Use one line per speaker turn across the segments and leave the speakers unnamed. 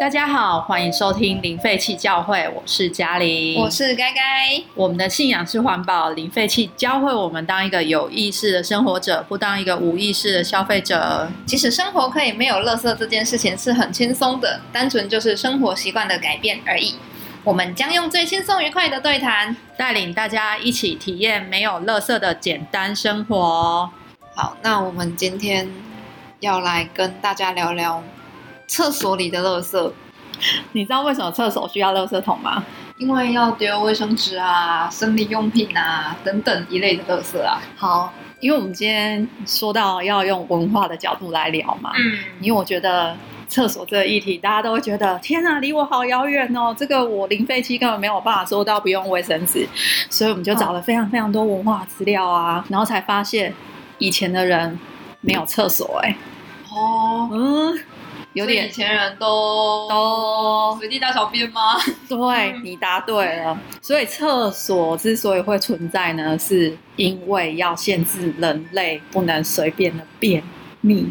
大家好，欢迎收听零废弃教会，我是嘉玲，
我是该该。
我们的信仰是环保，零废弃教会我们当一个有意识的生活者，不当一个无意识的消费者。
即使生活可以没有垃圾这件事情是很轻松的，单纯就是生活习惯的改变而已。我们将用最轻松愉快的对谈，
带领大家一起体验没有垃圾的简单生活。
好，那我们今天要来跟大家聊聊厕所里的垃圾。
你知道为什么厕所需要垃圾桶吗？
因为要丢卫生纸啊、生理用品啊等等一类的垃圾啊。
好，因为我们今天说到要用文化的角度来聊嘛，
嗯，
因为我觉得厕所这个议题，大家都会觉得天啊，离我好遥远哦，这个我零废弃根本没有办法做到不用卫生纸，所以我们就找了非常非常多文化资料啊，然后才发现以前的人没有厕所、哎，
哦，
嗯，有
点以前人都
都
随地大小便吗？
对 你答对了，所以厕所之所以会存在呢，是因为要限制人类不能随便的便秘。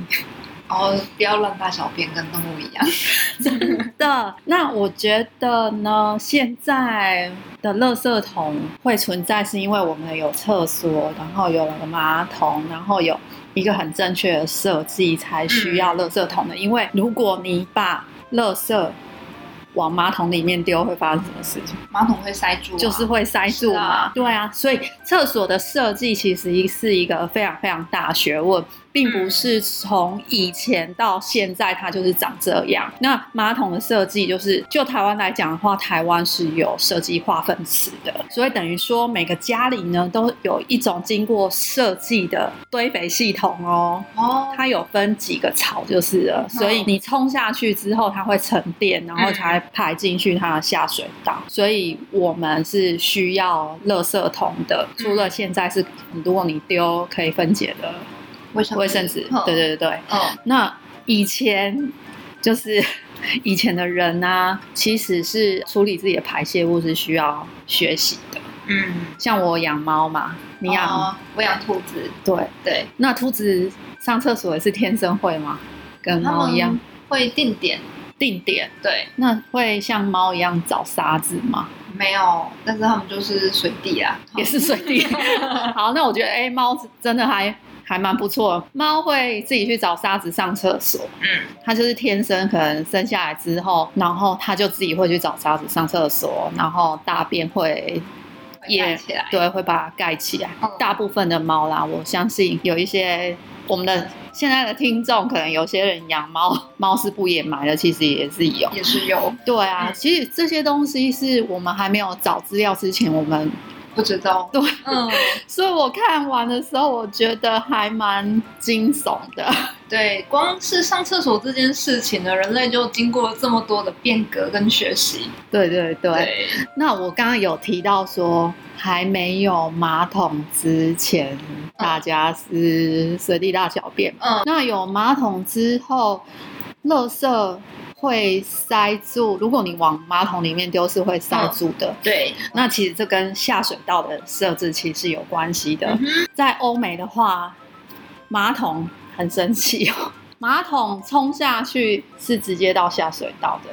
哦，不要乱大小便，跟动物一样。
真的，那我觉得呢，现在的垃圾桶会存在，是因为我们有厕所，然后有了马桶，然后有一个很正确的设计，才需要垃圾桶的。因为如果你把垃圾往马桶里面丢，会发生什么事情？
马桶会塞住、啊，
就是会塞住嘛。
啊
对啊，所以厕所的设计其实是一个非常非常大学问，并不是从以前到现在它就是长这样。那马桶的设计就是，就台湾来讲的话，台湾是有设计化粪池的，所以等于说每个家里呢都有一种经过设计的堆肥系统哦。
哦，
它有分几个槽就是了，所以你冲下去之后，它会沉淀，然后才排进去它的下水道。所以我们是需要垃圾桶的，除了现在是如果你丢可以分解的
卫生
卫生纸，
嗯
对对对对。
哦，
那以前就是 以前的人呢、其实是处理自己的排泄物是需要学习的。
嗯，
像我养猫嘛，你养、
哦我养兔子，
对，
对，
那兔子上厕所也是天生会吗？跟
它
猫一样
们会定点，
定点。
对，
那会像猫一样找沙子吗？
没有，但是他们就是水地啊，
也是水地。好，那我觉得哎，猫真的还还蛮不错。猫会自己去找沙子上厕所，
嗯，
它就是天生可能生下来之后，然后它就自己会去找沙子上厕所，然后大便会
会盖起来，
对，会把它盖起来。
嗯
大部分的猫啦，我相信有一些我们的现在的听众，可能有些人养猫，猫是不掩埋的，其实也是有。
也是有，
对啊，
嗯
其实这些东西是我们还没有找资料之前，我们
不知道，
对，
嗯，
所以我看完的时候，我觉得还蛮惊悚的。
对，光是上厕所这件事情呢，人类就经过了这么多的变革跟学习，
对对对，
对，
那我刚刚有提到说，还没有马桶之前，大家是随地大小便。
嗯。
那有马桶之后，垃圾会塞住。如果你往马桶里面丢，是会塞住的。
对，
那其实这跟下水道的设置其实有关系的。
嗯
在欧美的话，马桶很神奇哦，马桶冲下去是直接到下水道的。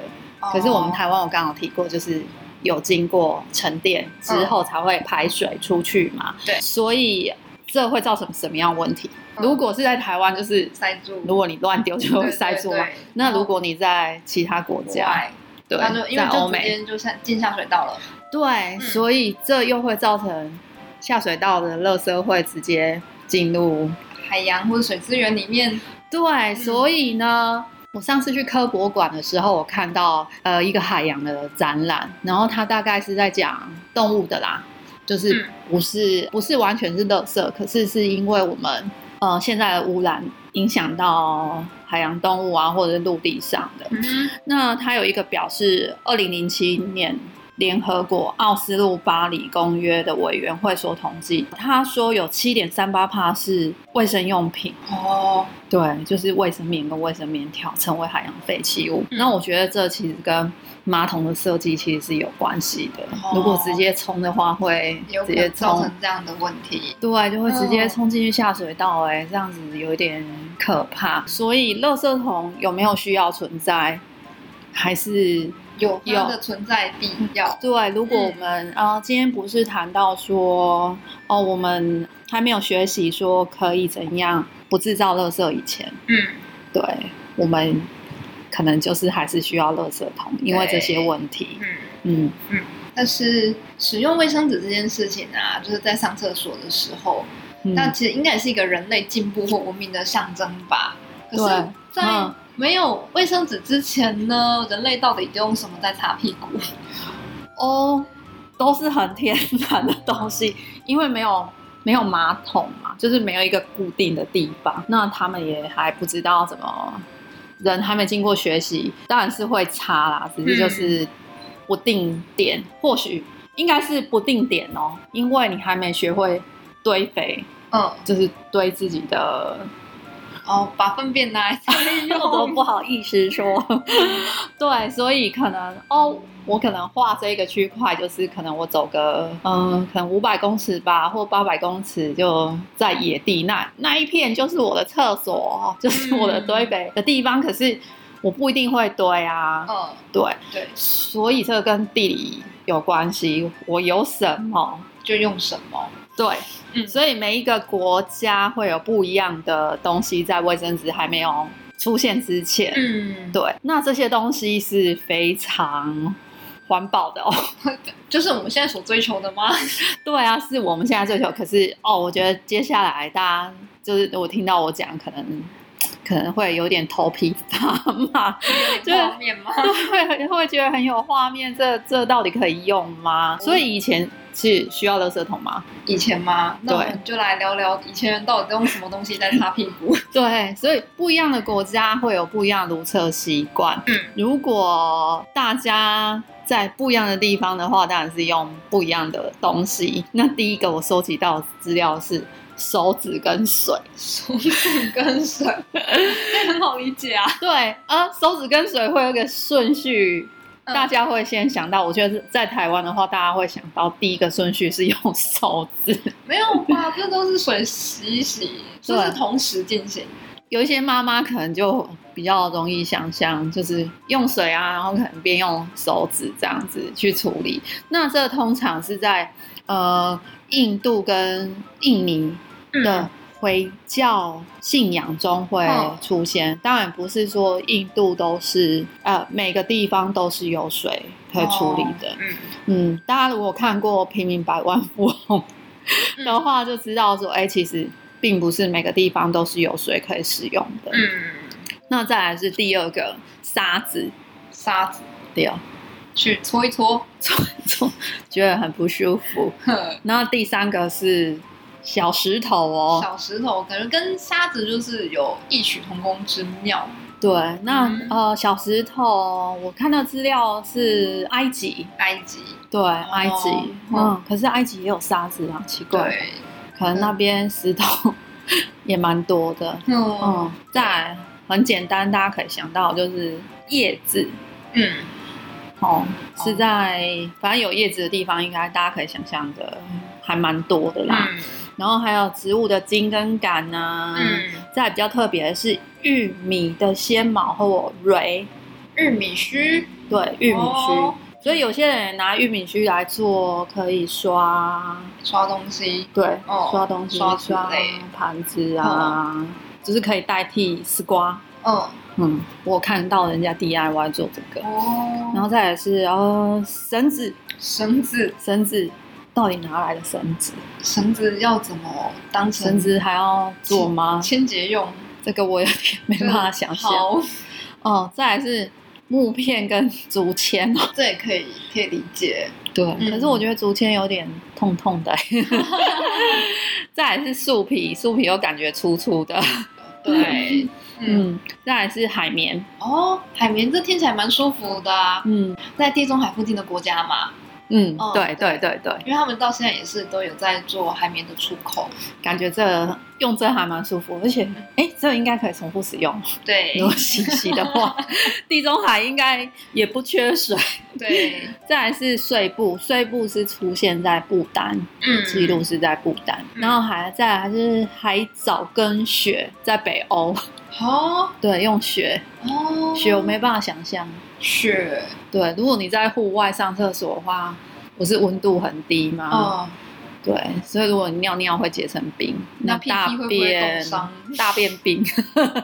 可是我们
哦
台湾，我刚刚有提过，就是有经过沉淀之后才会排水出去嘛。
对
所以这会造成什么样问题？
嗯。
如果是在台湾，就是
塞住，
如果你乱丢就会塞住那如果你在其他国家，对，
那就因为就直
在欧美，
接就下进下水道了，
对，所以这又会造成下水道的垃圾会直接进入
海洋或者水资源里面，
对，所以呢，我上次去科博馆的时候，我看到呃一个海洋的展览，然后它大概是在讲动物的啦，就是
嗯。
不是、不是完全是垃圾，可是是因为我们呃现在的污染影响到海洋动物啊，或者是陆地上的。
嗯，
那它有一个表是二零零七年联合国奥斯陆巴黎公约的委员会所统计，他说有七点三八帕是卫生用品，
哦，
对，就是卫生棉跟卫生棉条成为海洋废弃物。
嗯
那我觉得这其实跟马桶的设计其实是有关系的。
哦
如果直接冲的话，会直接
造成，这样的问题。
对，就会直接
哦
冲进去下水道、哎、这样子有一点可怕。所以，垃圾桶有没有需要存在，还是
有它
有
的存在必要。
对，如果我们啊、呃今天不是谈到说哦，我们还没有学习说可以怎样不制造垃圾以前，
嗯，
对我们可能就是还是需要垃圾桶，因为这些问题。
嗯，
嗯。嗯。
但是使用卫生纸这件事情啊，就是在上厕所的时候，
嗯。
那其实应该也是一个人类进步或文明的象征吧。可是
对，
在
嗯。
没有卫生纸之前呢，人类到底都用什么在擦屁股？
哦，都是很天然的东西，因为没有没有马桶嘛，就是没有一个固定的地方，那他们也还不知道怎么，人还没经过学习，当然是会差啦，只是就是不定点，或许应该是不定点哦，因为你还没学会堆肥，
嗯，
就是堆自己的。
哦，把粪便拿来擦
我都。不好意思说，对，所以可能哦，我可能画这个区块，就是可能我走个嗯，可能五百公尺吧，或八百公尺，就在野地那那一片就是我的厕所，就是我的堆肥的地方。可是我不一定会堆啊，
嗯，
对，
对，
所以这个跟地理有关系。我有什么？
就用什么？
对，
嗯
所以每一个国家会有不一样的东西，在卫生纸还没有出现之前，
嗯，
对，那这些东西是非常环保的哦。
就是我们现在所追求的吗？
对啊，是我们现在追求。可是哦，我觉得接下来大家就是我听到我讲，可能可能会有点头皮发麻，
有点画面吗？
会会觉得很有画面。这这到底可以用吗？所以以前是需要垃圾桶吗？
以前吗？那我
对
们就来聊聊以前人到底都用什么东西在擦屁股。
对，所以不一样的国家会有不一样的如厕习惯。
嗯，
如果大家在不一样的地方的话，当然是用不一样的东西。那第一个我收集到的资料是手指跟水。
手指跟水，这很好理解啊。
对，呃，手指跟水会有一个顺序。
嗯
大家会先想到，我觉得在台湾的话，大家会想到第一个顺序是用手指。
没有吧？这都是水洗一洗，
对
就是同时进行。
有一些妈妈可能就比较容易想象，就是用水啊，然后可能边用手指这样子去处理。那这通常是在呃印度跟印尼的回教信仰中会
嗯
出现。当然不是说印度都是呃每个地方都是有水可以处理的。
嗯
嗯，大家如果看过《平民百万富翁》的话，就知道说，哎、其实并不是每个地方都是有水可以使用的。
嗯，
那再来是第二个沙子，
沙子
对哦，
去搓一搓。
搓一搓觉得很不舒服。
呵
然后第三个是小石头哦，
小石头感觉跟沙子就是有异曲同工之妙。
对，那、
嗯。
呃小石头，我看到资料是埃及，
埃及，
对，埃及，
嗯
嗯，可是埃及也有沙子啊，奇怪，
对，
可能那边石头 也蛮多的。
嗯。
嗯，再很简单，大家可以想到就是叶子。
嗯，
哦，是在反正有叶子的地方，应该大家可以想象的还蛮多的啦。
嗯
然后还有植物的茎跟杆呐、
嗯，
再比较特别的是玉米的纤毛或蕊，
玉米须，
对，玉米须。
哦。
所以有些人拿玉米须来做，可以刷，
刷东西，
对，
哦
刷东西，
刷
盘子啊，就是可以代替丝瓜。
嗯，
嗯，我看到人家 DIY 做这个，
哦，
然后再来是呃绳子，
绳子，
绳子到底哪来的绳子？
绳子要怎么当成
绳子还要做吗？
清洁用？
这个我有点没办法想象。
好，
哦，再来是木片跟竹签哦，
这也可以可以理解。
对，
嗯
可是我觉得竹签有点痛痛的。再来是树皮，树皮又感觉粗粗的。
对，嗯，
嗯，再来是海绵，
哦，海绵这听起来蛮舒服的啊，
嗯，
在地中海附近的国家嘛，
嗯，
哦
对对。对对，
因为他们到现在也是都有在做海绵的出口。
感觉这用这还蛮舒服，而且哎，这应该可以重复使用。
对。
如果洗洗的话，地中海应该也不缺水。
对，
再来是碎布，碎布是出现在不丹，
嗯。
记录是在不丹，
嗯。
然后还再来是海藻跟雪在北欧，
哦。
对，用雪，
哦，
雪我没办法想象。
雪
对，如果你在户外上厕所的话，不是温度很低吗？
哦，
对，所以如果你尿尿会结成冰，
那
大便大便冰，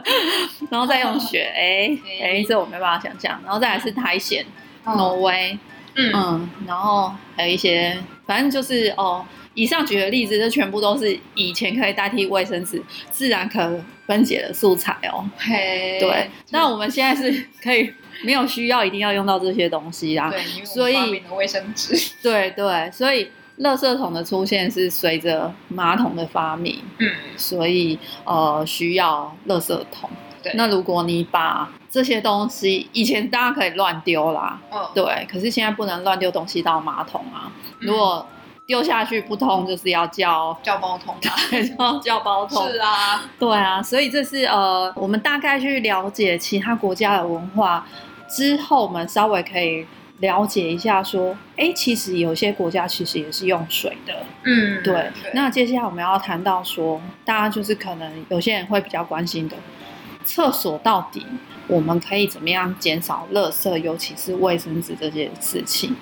然后再用雪，哎
哎
哎，这我没办法想象。然后再来是苔藓，
哦
挪威，
嗯。
嗯，然后还有一些，反正就是哦，以上举的例子，这全部都是以前可以代替卫生纸自然可分解的素材哦。
嘿，
对，那我们现在是可以没有需要一定要用到这些东西啦。
对，
所以
卫生纸，
对对，所以垃圾桶的出现是随着马桶的发明，
嗯，
所以呃需要垃圾桶。
对，
那如果你把这些东西，以前大家可以乱丢啦，
哦，
对，可是现在不能乱丢东西到马桶啊。
嗯
如果丢下去不通，就是要叫
叫包桶 啊，
要叫包桶。
是啊，
对啊，所以这是呃，我们大概去了解其他国家的文化之后，我们稍微可以了解一下，说，哎，其实有些国家其实也是用水的。
嗯，
对，那接下来我们要谈到说，大家就是可能有些人会比较关心的，厕所到底我们可以怎么样减少垃圾，尤其是卫生纸这件事情。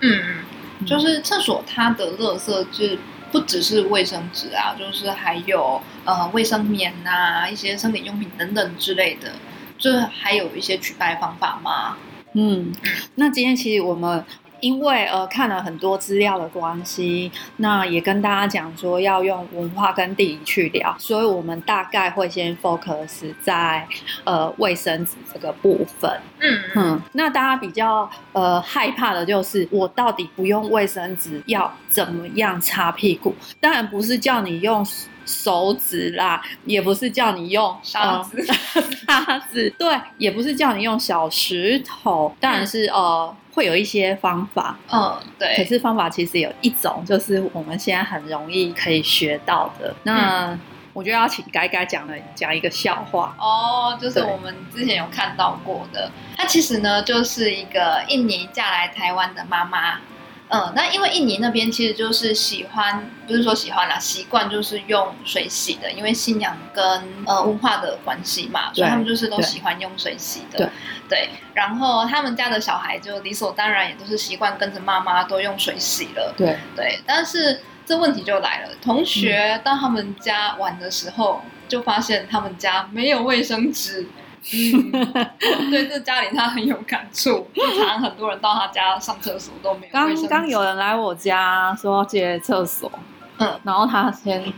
嗯嗯，就是厕所它的垃圾就不只是卫生纸啊，就是还有呃卫生棉呐、一些生理用品等等之类的，就是还有一些取代方法吗？
嗯，那今天其实我们因为呃看了很多资料的关系，那也跟大家讲说要用文化跟地理去聊，所以我们大概会先 focus 在呃卫生纸这个部分。
嗯
嗯，那大家比较呃害怕的就是我到底不用卫生纸要怎么样擦屁股？当然不是叫你用手指啦，也不是叫你用
沙子
呃 沙子，对，也不是叫你用小石头，当然是呃会有一些方法。
嗯，对可，
是方法其实有一种，就是我们现在很容易可以学到的。那、我就要请改改讲了讲一个笑话。
哦，就是我们之前有看到过的。她其实呢，就是一个印尼嫁来台湾的妈妈。嗯，那因为印尼那边其实就是喜欢，不是说喜欢啦，习惯就是用水洗的，因为信仰跟呃文化的关系嘛，所以他们就是都喜欢用水洗的。
对
对，然后他们家的小孩就理所当然也都是习惯跟着妈妈都用水洗了。
对，
对，但是这问题就来了，同
嗯
学到他们家玩的时候，就发现他们家没有卫生纸。嗯，对，这家里他很有感触，就常常很多人到他家上厕所都没有
刚。刚有人来我家说要借厕所，
嗯。
然后他先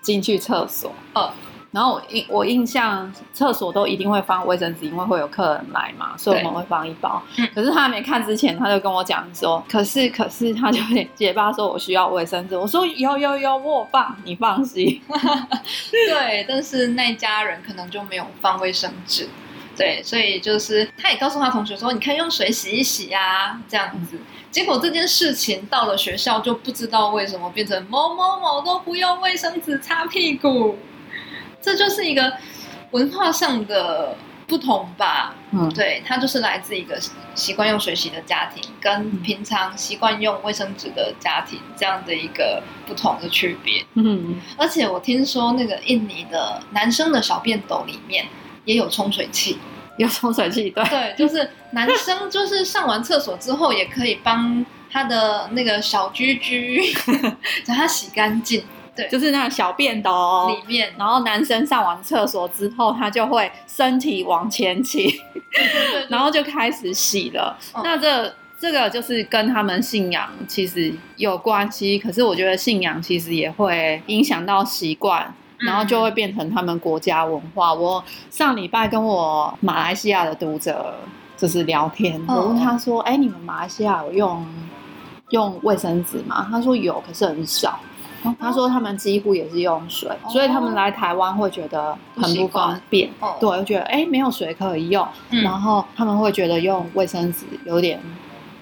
进去厕所，
嗯
然后我印我印象厕所都一定会放卫生纸，因为会有客人来嘛，所以我们会放一包。
嗯
可是他还没看之前，他就跟我讲说，可是可是他就有点结巴说我需要卫生纸，我说有有有我放，你放心。
对，但是那家人可能就没有放卫生纸。对，所以就是他也告诉他同学说，你可以用水洗一洗啊，这样子。结果这件事情到了学校，就不知道为什么变成某某某都不用卫生纸擦屁股，这就是一个文化上的不同吧。
嗯，
对，它就是来自一个习惯用水洗的家庭，跟平常习惯用卫生纸的家庭这样的一个不同的区别。
嗯，
而且我听说那个印尼的男生的小便斗里面也有冲水器，
有冲水器，对，
对，就是男生就是上完厕所之后也可以帮他的那个小居居 把它洗干净，对，
就是那个小便斗
里。面，
然后男生上完厕所之后，他就会身体往前倾，
对对对，
然后就开始洗了。
嗯
那这这个就是跟他们信仰其实有关系，可是我觉得信仰其实也会影响到习惯，然后就会变成他们国家文化。我上礼拜跟我马来西亚的读者就是聊天，
嗯
我问他说：“哎、你们马来西亚有用用卫生纸吗？”他说有，可是很少。他说他们几乎也是用水，
哦
所以他们来台湾会觉得很不方便。
哦
对，就觉得哎、没有水可以用，
嗯
然后他们会觉得用卫生纸有点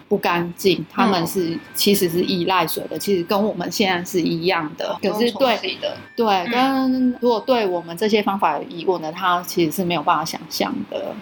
不干净，他们
嗯
是、其实是依赖水的，其实跟我们现在是一样的。可是
都
对
的，
对，
嗯
跟如果对我们这些方法有疑问的，他其实是没有办法想象的。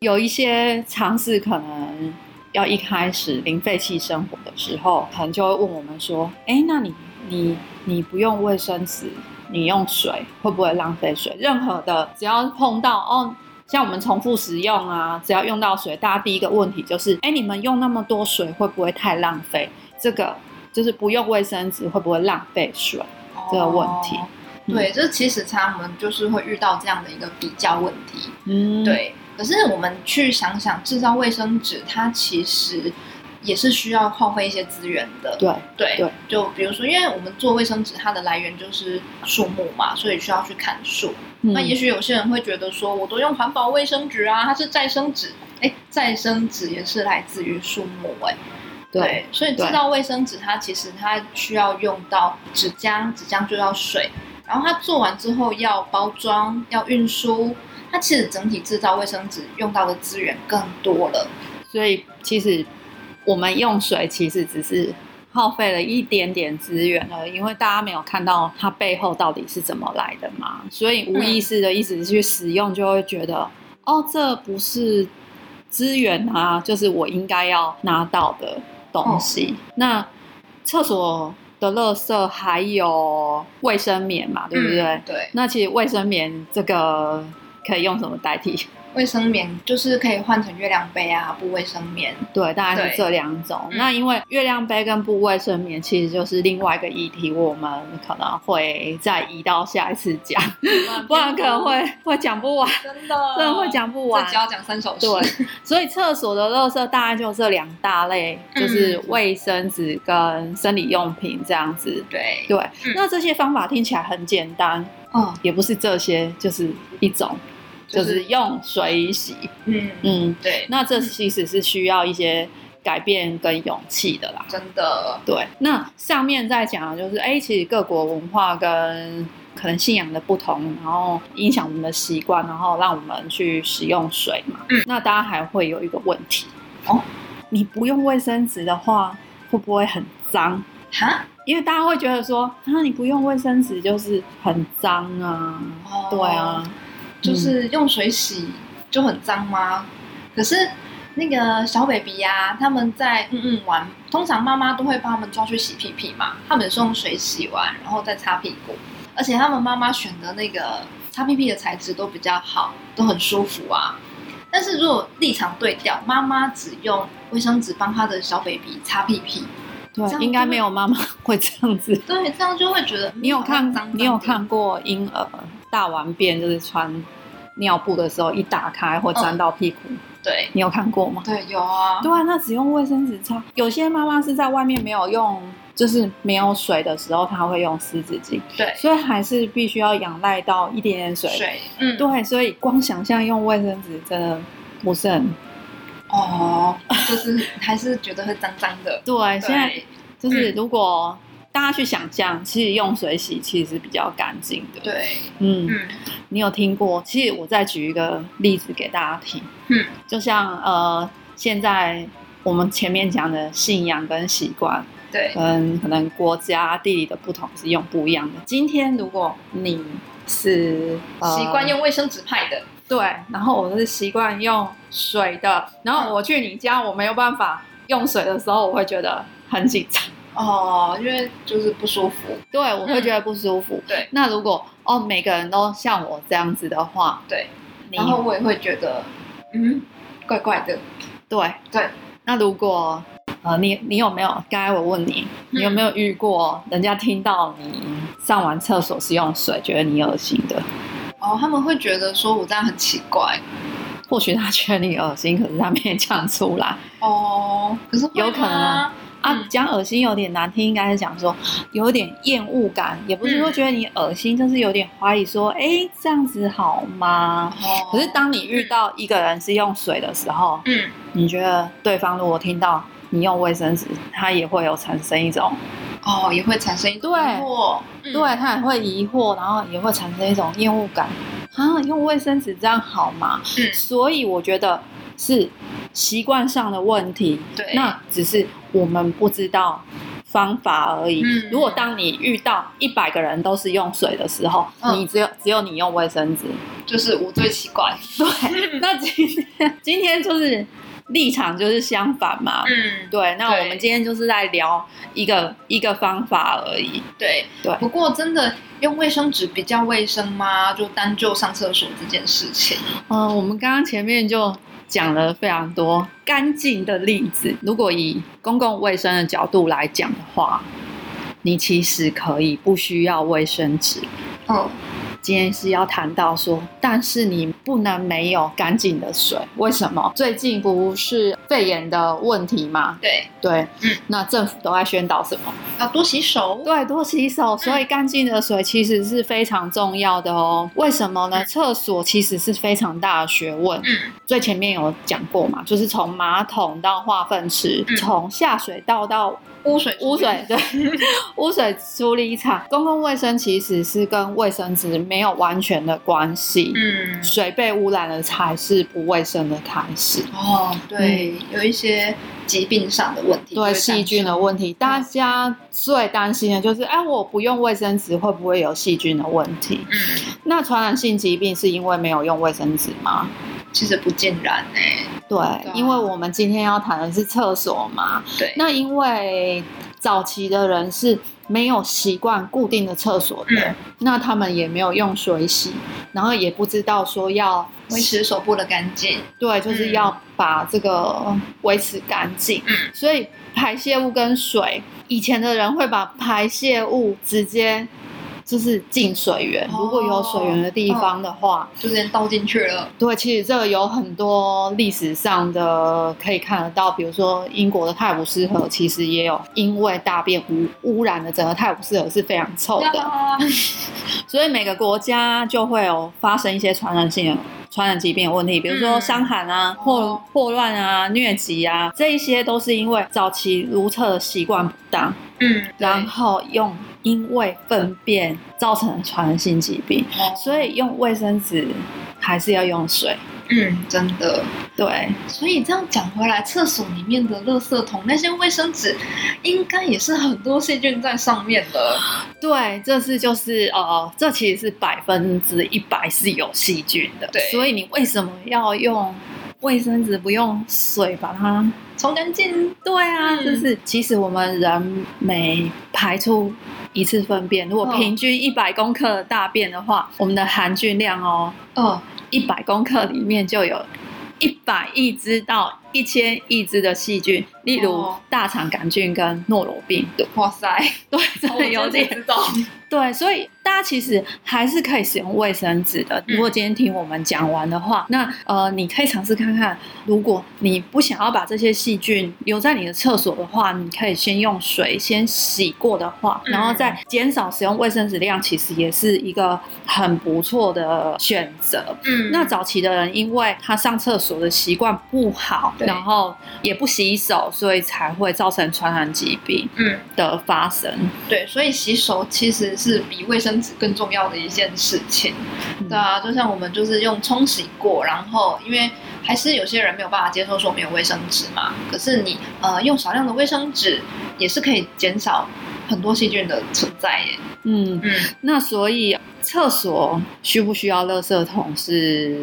有一些尝试可能要一开始零废弃生活的时候，可能就会问我们说：“哎，那你你你不用卫生纸，你用水会不会浪费水？任何的只要碰到哦。”像我们重复使用啊，只要用到水，大家第一个问题就是：哎，你们用那么多水会不会太浪费？这个就是不用卫生纸会不会浪费水？这个问题
哦对，这其实常常我们就是会遇到这样的一个比较问题。
嗯，
对，可是我们去想想，制造卫生纸，它其实也是需要耗费一些资源的。
对
对
对
就比如说，因为我们做卫生纸，它的来源就是树木嘛，所以需要去砍树。那也
许
许有些人会觉得说，我都用环保卫生纸啊，它是再生纸。哎，再生纸也是来自于树木哎。
对
所以制造卫生纸，它其实它需要用到纸浆，纸浆就要水，然后它做完之后要包装、要运输，它其实整体制造卫生纸用到的资源更多了。
所以其实我们用水其实只是耗费了一点点资源而已，因为大家没有看到它背后到底是怎么来的嘛，所以无意识的一直去使用，就会觉得、哦，这不是资源啊，就是我应该要拿到的东西。那厕所的垃圾还有卫生棉嘛，对不对？
嗯对，
那其实卫生棉这个可以用什么代替？
卫生棉就是可以换成月亮杯啊，布卫生棉。
对，大概
对
是这两种。
嗯
那因为月亮杯跟布卫生棉其实就是另外一个议题，我们可能会再移到下一次讲，不然可能会会讲不完，
真的。
真的会讲不完。
只。要讲三首诗。
对，所以厕所的垃圾大概就这两大类，就是
嗯
卫生纸跟生理用品这样子。
对，
对，
嗯。
那这些方法听起来很简单，
嗯，
也不是这些，就是一种，
就
就是是用水洗。
嗯，
嗯，
对，
那这其实是需要一些改变跟勇气的啦。
真的，
对，那上面在讲的就是，哎，其实各国文化跟可能信仰的不同，然后影响我们的习惯，然后让我们去使用水嘛。
嗯
那大家还会有一个问题
哦，
你不用卫生纸的话，会不会很脏？
哈，
因为大家会觉得说，啊，你不用卫生纸就是很脏啊。
哦
对啊，，
就是用水洗就很脏吗？可是那个小 baby 呀、他们在嗯嗯玩，通常妈妈都会帮他们抓去洗屁屁嘛，他们是用水洗完，然后再擦屁股，而且他们妈妈选的那个擦屁屁的材质都比较好，都很舒服啊。但是如果立场对调，妈妈只用卫生纸帮她的小 baby 擦屁屁，
对应该没有妈妈 会这样子。
对，这样就会觉得
你有看你有看过婴儿大完便就是穿尿布的时候一打开会沾到屁股，
对
你有看过吗？
对有啊，
对啊，那只用卫生纸擦。有些妈妈是在外面没有用，就是没有水的时候，她会用湿纸巾，
对
所以还是必须要仰赖到一点点水。
水，嗯，
对，所以光想象用卫生纸真的不是很
哦，就是还是觉得会脏脏的。
对。现在就是如果大家去想象，其实用水洗其实是比较干净的。，
对，
嗯，
嗯
你有听过？其实我再举一个例子给大家听。
嗯，
就像呃，现在我们前面讲的信仰跟习惯，
对，
跟可能国家地理的不同是用不一样的。今天如果你是、呃
习惯用卫生纸派的，
对，然后我是习惯用水的，然后我去你家我没有办法用水的时候，我会觉得很紧张，
哦，因为就是不舒服。
对我会觉得不舒服。
对
那如果哦每个人都像我这样子的话，
对，然后我也会觉得，嗯，怪怪的。
对
对，
那如果呃，你你有没有？刚才我问你，你有没有遇过人家听到你上完厕所是用水，觉得你恶心的？
哦，他们会觉得说我这样很奇怪。
或许他觉得你恶心，可是他没讲出来
哦，可是
有可能啊。啊
嗯。
讲恶心有点难听，应该是讲说有点厌恶感，也不是说
嗯
觉得你恶心，就是有点怀疑说，哎，这样子好吗？
哦
可是当你遇到一个人是用水的时候，
嗯，
你觉得对方如果听到你用卫生纸，他也会有产生一种
哦，也会产生一种
对
疑惑。嗯
对他也会疑惑，然后也会产生一种厌恶感啊，用卫生纸这样好吗？
嗯
所以我觉得是习惯上的问题，
对，
那只是我们不知道方法而已。
嗯
如果当你遇到一百个人都是用水的时候，
嗯
你只有只有你用卫生纸，
就是我最奇怪。
对，那今天今天就是立场就是相反嘛。
嗯，
对，那我们今天就是在聊一个一个方法而已。
对
对
不过真的用卫生纸比较卫生吗？就单就上厕所这件事情，
嗯、我们刚刚前面就讲了非常多干净的例子。如果以公共卫生的角度来讲的话，你其实可以不需要卫生纸。
嗯，
今天是要谈到说，但是你不能没有干净的水，为什么？最近不是肺炎的问题吗？
对，
对，
嗯，
那政府都在宣导什么？
要多洗手。
对，多洗手。所以干净的水其实是非常重要的哦。为什么呢？
嗯
厕所其实是非常大的学问。
嗯，
最前面有讲过嘛，就是从马桶到化粪池，
嗯
从下水道到
污水
污水，对，污水处理厂，公共卫生其实是跟卫生纸没有完全的关系。
嗯，
水被污染了才是不卫生的开始。
哦，对，有一些疾病上的问题，
对细菌的问题，大家最担心的就是，哎，我不用卫生纸会不会有细菌的问题？
嗯，
那传染性疾病是因为没有用卫生纸吗？
其实不尽然呢、
对，因为我们今天要谈的是厕所嘛。
对，
那因为早期的人是没有习惯固定的厕所的，
嗯
那他们也没有用水洗，然后也不知道说要
维持手部的干净。
对，就是
嗯
要把这个维持干净。
嗯
所以排泄物跟水，以前的人会把排泄物直接就是进水源，
哦
如果有水源的地方的话，
就直接倒进去了。
对，其实这个有很多历史上的可以看得到，比如说英国的泰晤士河，其实也有因为大便污污染的整个泰晤士河是非常臭的，
呀
所以每个国家就会有发生一些传染性的。传染疾病的问题，比如说
嗯
伤寒啊、霍
哦
霍乱啊、疟疾啊，这一些都是因为早期如厕的习惯不当，
嗯，
然后用因为粪便造成的传染性疾病，
对
所以用卫生纸还是要用水。
嗯，真的。
对，
所以这样讲回来，厕所里面的垃圾桶那些卫生纸，应该也是很多细菌在上面的。
对，这是就是呃，这其实是百分之一百是有细菌的。
对
所以你为什么要用卫生纸不用水把它？
冲干净。
对啊，
嗯
就是其实我们人每排出一次粪便，如果
嗯
平均一百公克的大便的话，我们的含菌量哦，
哦，
一百公克里面就有一百亿只到一千亿只的细菌，例如
哦
大肠杆菌跟诺罗病毒。
哇塞，
对，真的有点
知道。
对，所以大家其实还是可以使用卫生纸的。
嗯
如果今天听我们讲完的话，那呃，你可以尝试看看，如果你不想要把这些细菌留在你的厕所的话，你可以先用水先洗过的话，
嗯
然后再减少使用卫生纸量，其实也是一个很不错的选择。
嗯
那早期的人，因为他上厕所的习惯不好，
对
然后也不洗手，所以才会造成传染疾病
嗯，
的发生。
对，所以洗手其实是比卫生纸更重要的一件事情。
嗯
对啊，就像我们就是用冲洗过，然后因为还是有些人没有办法接受说没有卫生纸嘛，可是你呃用少量的卫生纸也是可以减少很多细菌的存在耶。
嗯，
嗯，
那所以厕所需不需要垃圾桶是？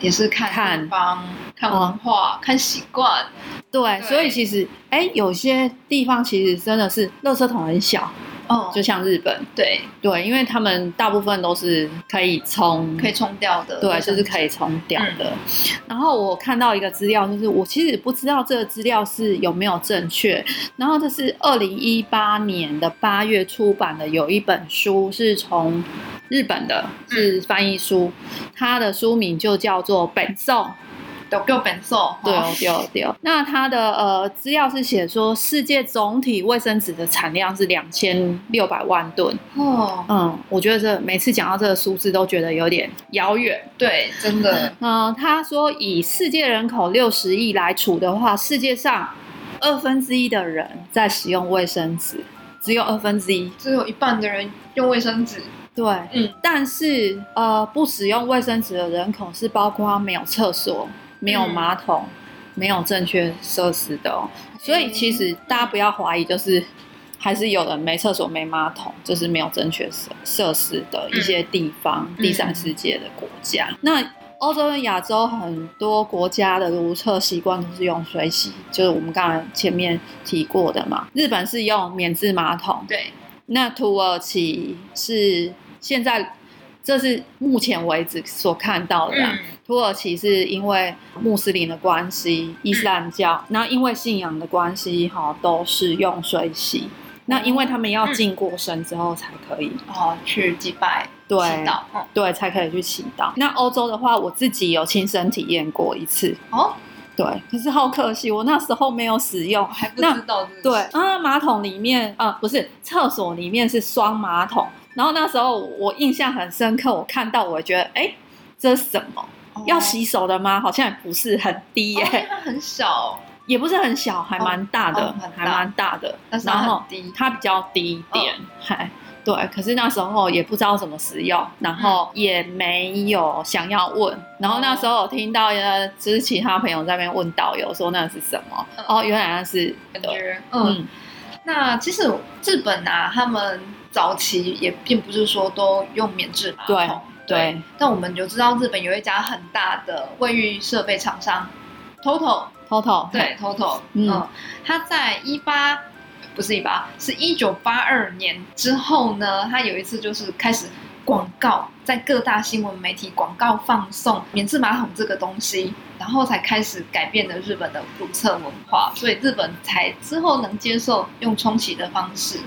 也是看
看
地方、看文化、看习惯。
对，
对
所以其实哎，有些地方其实真的是垃圾桶很小，
哦
就像日本，
对，
对，因为他们大部分都是可以冲，
可以冲掉的。
对，就是可以冲掉的。然后我看到一个资料，就是我其实不知道这个资料是有没有正确。然后这是二零一八年的八月出版的，有一本书是从日本的，是翻译书，它的书名就叫做《本颂》。
都够本寿。
对对哦，对哦。那它的呃资料是写说，世界总体卫生纸的产量是两千六百万吨。
哦，
嗯，我觉得这每次讲到这个数字都觉得有点遥远。
对，真的。
嗯，他说以世界人口六十亿来处的话，世界上二分之一的人在使用卫生纸，只有二分之一。
只有一半的人用卫生纸。
对，
嗯，
但是呃，不使用卫生纸的人口是包括没有厕所、没有
嗯
马桶、没有正确设施的哦。所以其实大家不要怀疑，就是还是有人没厕所、没马桶，就是没有正确设设施的一些地方，第三世界的国家。那欧洲跟亚洲很多国家的如厕习惯都是用水洗，就是我们刚才前面提过的嘛。日本是用免治马桶，
对，
那土耳其是现在，这是目前为止所看到的啦。
嗯
土耳其是因为穆斯林的关系，伊斯兰教，那因为信仰的关系，哈，都是用水洗。那因为他们要进过神之后才可以，
哦，去祭拜、
对
祈祷，哦，
对，才可以去祈祷。那欧洲的话，我自己有亲身体验过一次，
哦，
对，可是好可惜，我那时候没有使用。
还不
那
知道
对啊，马桶里面啊、不是厕所里面是双马桶，然后那时候我印象很深刻，我看到我觉得，哎，这是什么？
哦
要洗手的吗？好像也不是很低耶、
很小，
也不是很小，还蛮大的，
哦很大
还蛮大的。然后
低
它比较低一点，嗨、对。可是那时候也不知道怎么使用，然后也没有想要问。然后那时候我听到呃，就是其他朋友在那边问导游说那是什么？
嗯
哦，原来那是，
感觉嗯。
嗯，
那其实日本啊，他们早期也并不是说都用免治马桶，
对。
但我们就知道日本有一家很大的卫浴设备厂商
，TOTO，，Total
对，TOTO，
嗯。
嗯，他在一八不是一八，是一九八二年之后呢，他有一次就是开始广告，在各大新闻媒体广告放送免治马桶这个东西，然后才开始改变了日本的如厕文化，所以日本才之后能接受用冲洗的方式。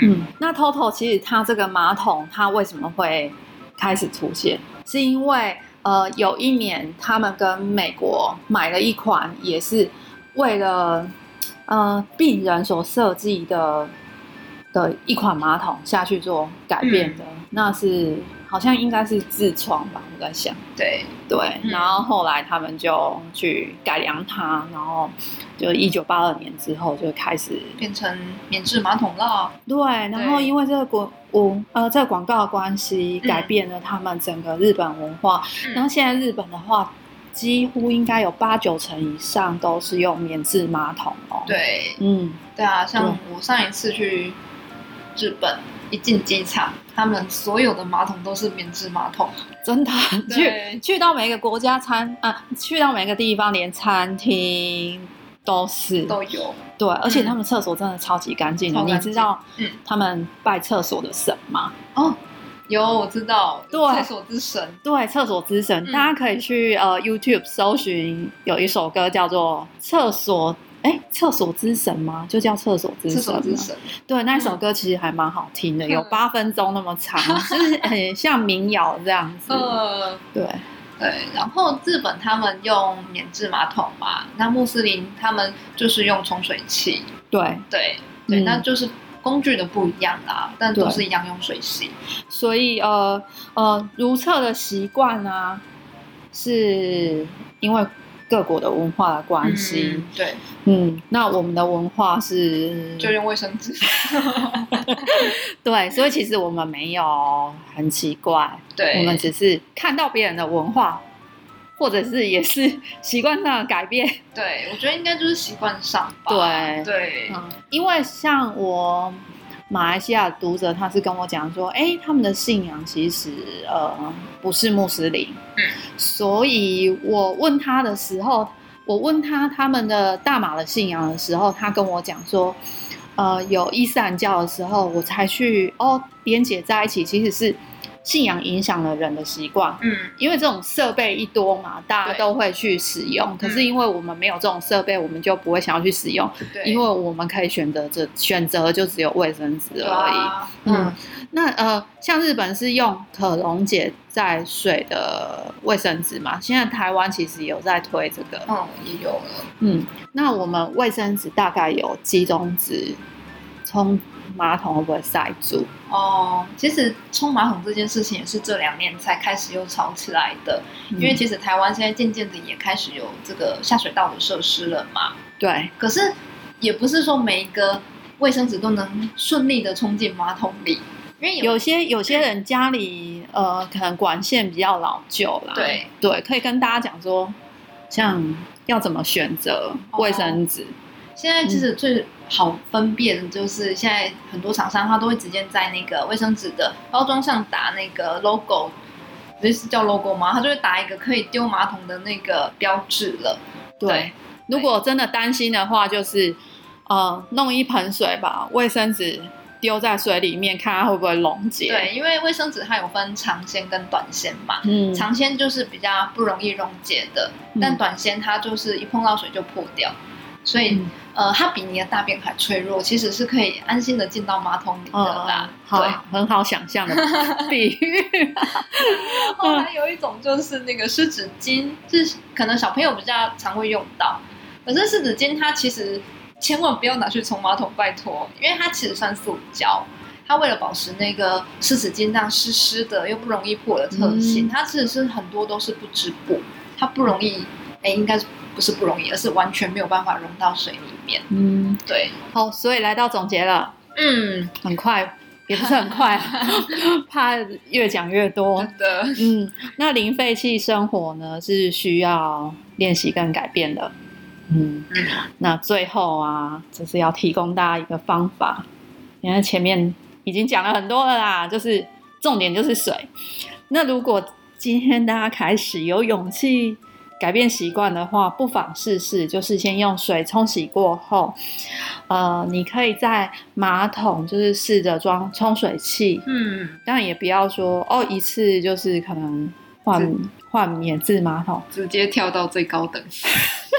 嗯，那 Toto 其实它这个马桶，它为什么会开始出现？是因为呃，有一年他们跟美国买了一款，也是为了呃病人所设计的的一款马桶下去做改变的，那是好像应该是痔疮吧，我在想。
对，
对，
嗯
然后后来他们就去改良它，然后就一九八二年之后就开始
变成免治马桶了。
对，然后因为这个广文呃这个广告的关系，
嗯
改变了他们整个日本文化。然后现在日本的话，几乎应该有八九成以上都是用免治马桶哦。，
对，
嗯，
对啊，像我上一次去日本，一进机场，他们所有的马桶都是免治马桶。
真的
对。
去去到每个国家餐啊，去到每个地方，连餐厅都是。
都有，
对，而且他们厕所真的超级干净的。你知道
嗯。
他们拜厕所的神吗？
哦，有我知道，
对。
厕所之神，
对，厕所之神，
嗯。
大家可以去呃 YouTube 搜寻，有一首歌叫做《厕所》，哎，厕所之神吗？就叫厕所之
厕
神厕。
所之神，
对，那首歌其实还蛮好听的，有
嗯
八分钟那么长，就是很像民谣这样子。
嗯，
对，
对。然后日本他们用免治马桶嘛，那穆斯林他们就是用冲水器，
对，
对对，
嗯
那就是工具的不一样啦，但都是一样用水洗。
所以呃呃，如厕的习惯啊，是因为各国的文化的关系。
嗯，对，
嗯，那我们的文化是
就用卫生纸。
对，所以其实我们没有很奇怪，
对，
我们只是看到别人的文化，或者是也是习惯上的改变。
对，我觉得应该就是习惯上吧。
对
对，
嗯，因为像我马来西亚读者，他是跟我讲说，哎，他们的信仰其实呃不是穆斯林，
嗯，
所以我问他的时候，我问他他们的大马的信仰的时候，他跟我讲说。呃，有伊斯兰教的时候，我才去哦连接在一起，其实是信仰影响了人的习惯。
嗯，
因为这种设备一多嘛，大家都会去使用。可是因为我们没有这种设备，我们就不会想要去使用，
对，
因为我们可以选择这选择就只有卫生纸而已。
啊
嗯
嗯，
那呃，像日本是用可溶解在水的卫生纸嘛，现在台湾其实有在推这个。
嗯，也有了。
嗯，那我们卫生纸大概有几种纸，冲马桶会不会塞住？
哦，其实冲马桶这件事情也是这两年才开始又吵起来的，因为
嗯
其实台湾现在渐渐的也开始有这个下水道的设施了嘛。
对
可是也不是说每一个卫生纸都能顺利的冲进马桶里，因为有
有些有些人家里呃，可能管线比较老旧啦。
对
对，可以跟大家讲说，像要怎么选择卫生纸？
现在其实最好分辨就是现在很多厂商他都会直接在那个卫生纸的包装上打那个 logo，这是叫 logo 吗？他就会打一个可以丢马桶的那个标志了。对，
如果真的担心的话，就是呃，弄一盆水吧卫生纸丢在水里面，看它会不会溶解。
对，因为卫生纸它有分长纤跟短纤嘛，
嗯，
长纤就是比较不容易溶解的，但短纤它就是一碰到水就破掉，所以。呃，它比你的大便还脆弱，其实是可以安心的进到马桶里的啦。
对，很好想象的 比喻。
后来有一种就是那个湿纸巾，是可能小朋友比较常会用到。可是湿纸巾它其实千万不要拿去冲马桶，拜托，因为它其实算塑胶。它为了保持那个湿纸巾这样湿湿的又不容易破的特性，它其实是很多都是不织布，它不容易。哎，应该是。不是不容易，而是完全没有办法融到水里面。
嗯，
对。
好，所以来到总结了。嗯，很快，也不是很快，怕越讲越多。
真的。
嗯，那零废弃生活呢，是需要练习跟改变的。嗯，那最后啊，就是要提供大家一个方法。你看前面已经讲了很多了啦，就是重点就是水。那如果今天大家开始有勇气。改变习惯的话，不妨试试，就是先用水冲洗过后，呃，你可以在马桶就是试着装冲水器，
嗯，
当然也不要说哦一次就是可能换换免治马桶，
直接跳到最高等，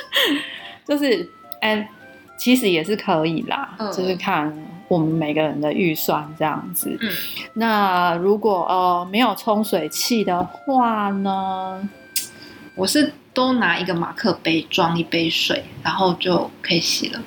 就是哎，其实也是可以啦，就是看我们每个人的预算这样子。
嗯，
那如果呃没有冲水器的话呢，
我是。都拿一个马克杯装一杯水，然后就可以洗了。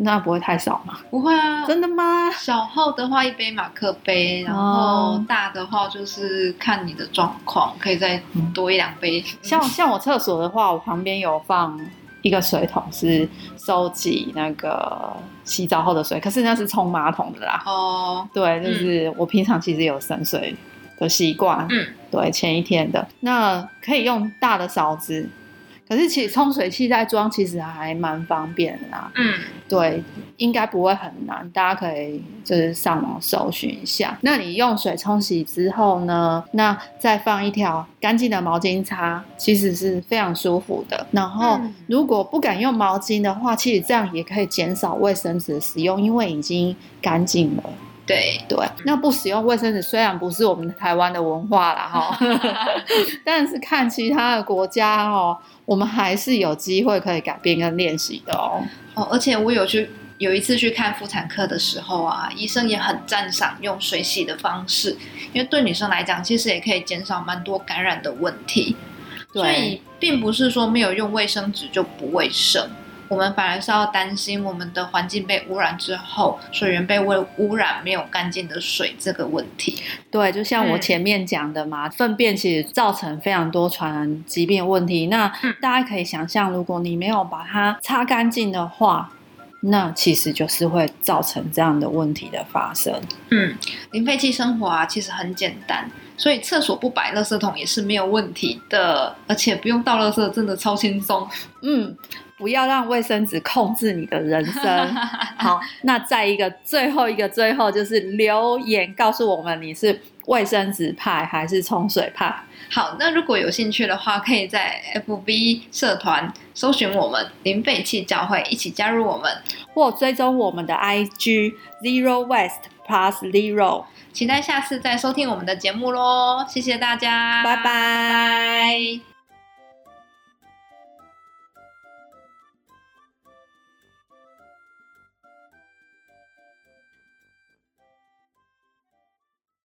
那不会太少吗？
不会啊，
真的吗？
小号的话一杯马克杯，然后大的话就是看你的状况，可以再多一两杯。
像像我厕所的话，我旁边有放一个水桶，是收集那个洗澡后的水，可是那是冲马桶的啦。
哦，
对，就是我平常其实有省水。的习惯，
嗯，
对，前一天的那可以用大的勺子，可是其实冲水器在装其实还蛮方便的啦，
嗯，
对，应该不会很难，大家可以就是上网搜寻一下。那你用水冲洗之后呢，那再放一条干净的毛巾擦，其实是非常舒服的。然后如果不敢用毛巾的话，其实这样也可以减少卫生纸的使用，因为已经干净了。
对
对，那不使用卫生纸虽然不是我们台湾的文化啦哈，但是看其他的国家哦，我们还是有机会可以改变跟练习的哦。
哦，而且我有去有一次去看妇产科的时候啊，医生也很赞赏用水洗的方式，因为对女生来讲，其实也可以减少蛮多感染的问题。所以并不是说没有用卫生纸就不卫生。我们反而是要担心我们的环境被污染之后，水源被污污染，没有干净的水这个问题。
对，就像我前面讲的嘛，粪便其实造成非常多传染疾病问题。那大家可以想象，如果你没有把它擦干净的话，那其实就是会造成这样的问题的发生。
嗯，零废弃生活啊，其实很简单，所以厕所不摆垃圾桶也是没有问题的，而且不用倒垃圾，真的超轻松。
嗯。不要让卫生纸控制你的人生。好，那再一个，最后一个，最后就是留言告诉我们，你是卫生纸派还是冲水派？
好，那如果有兴趣的话，可以在 FB 社团搜寻我们零废弃教会，一起加入我们，
或追踪我们的 IG Zero Waste Plus Zero。
期待下次再收听我们的节目喽！谢谢大家，
拜拜。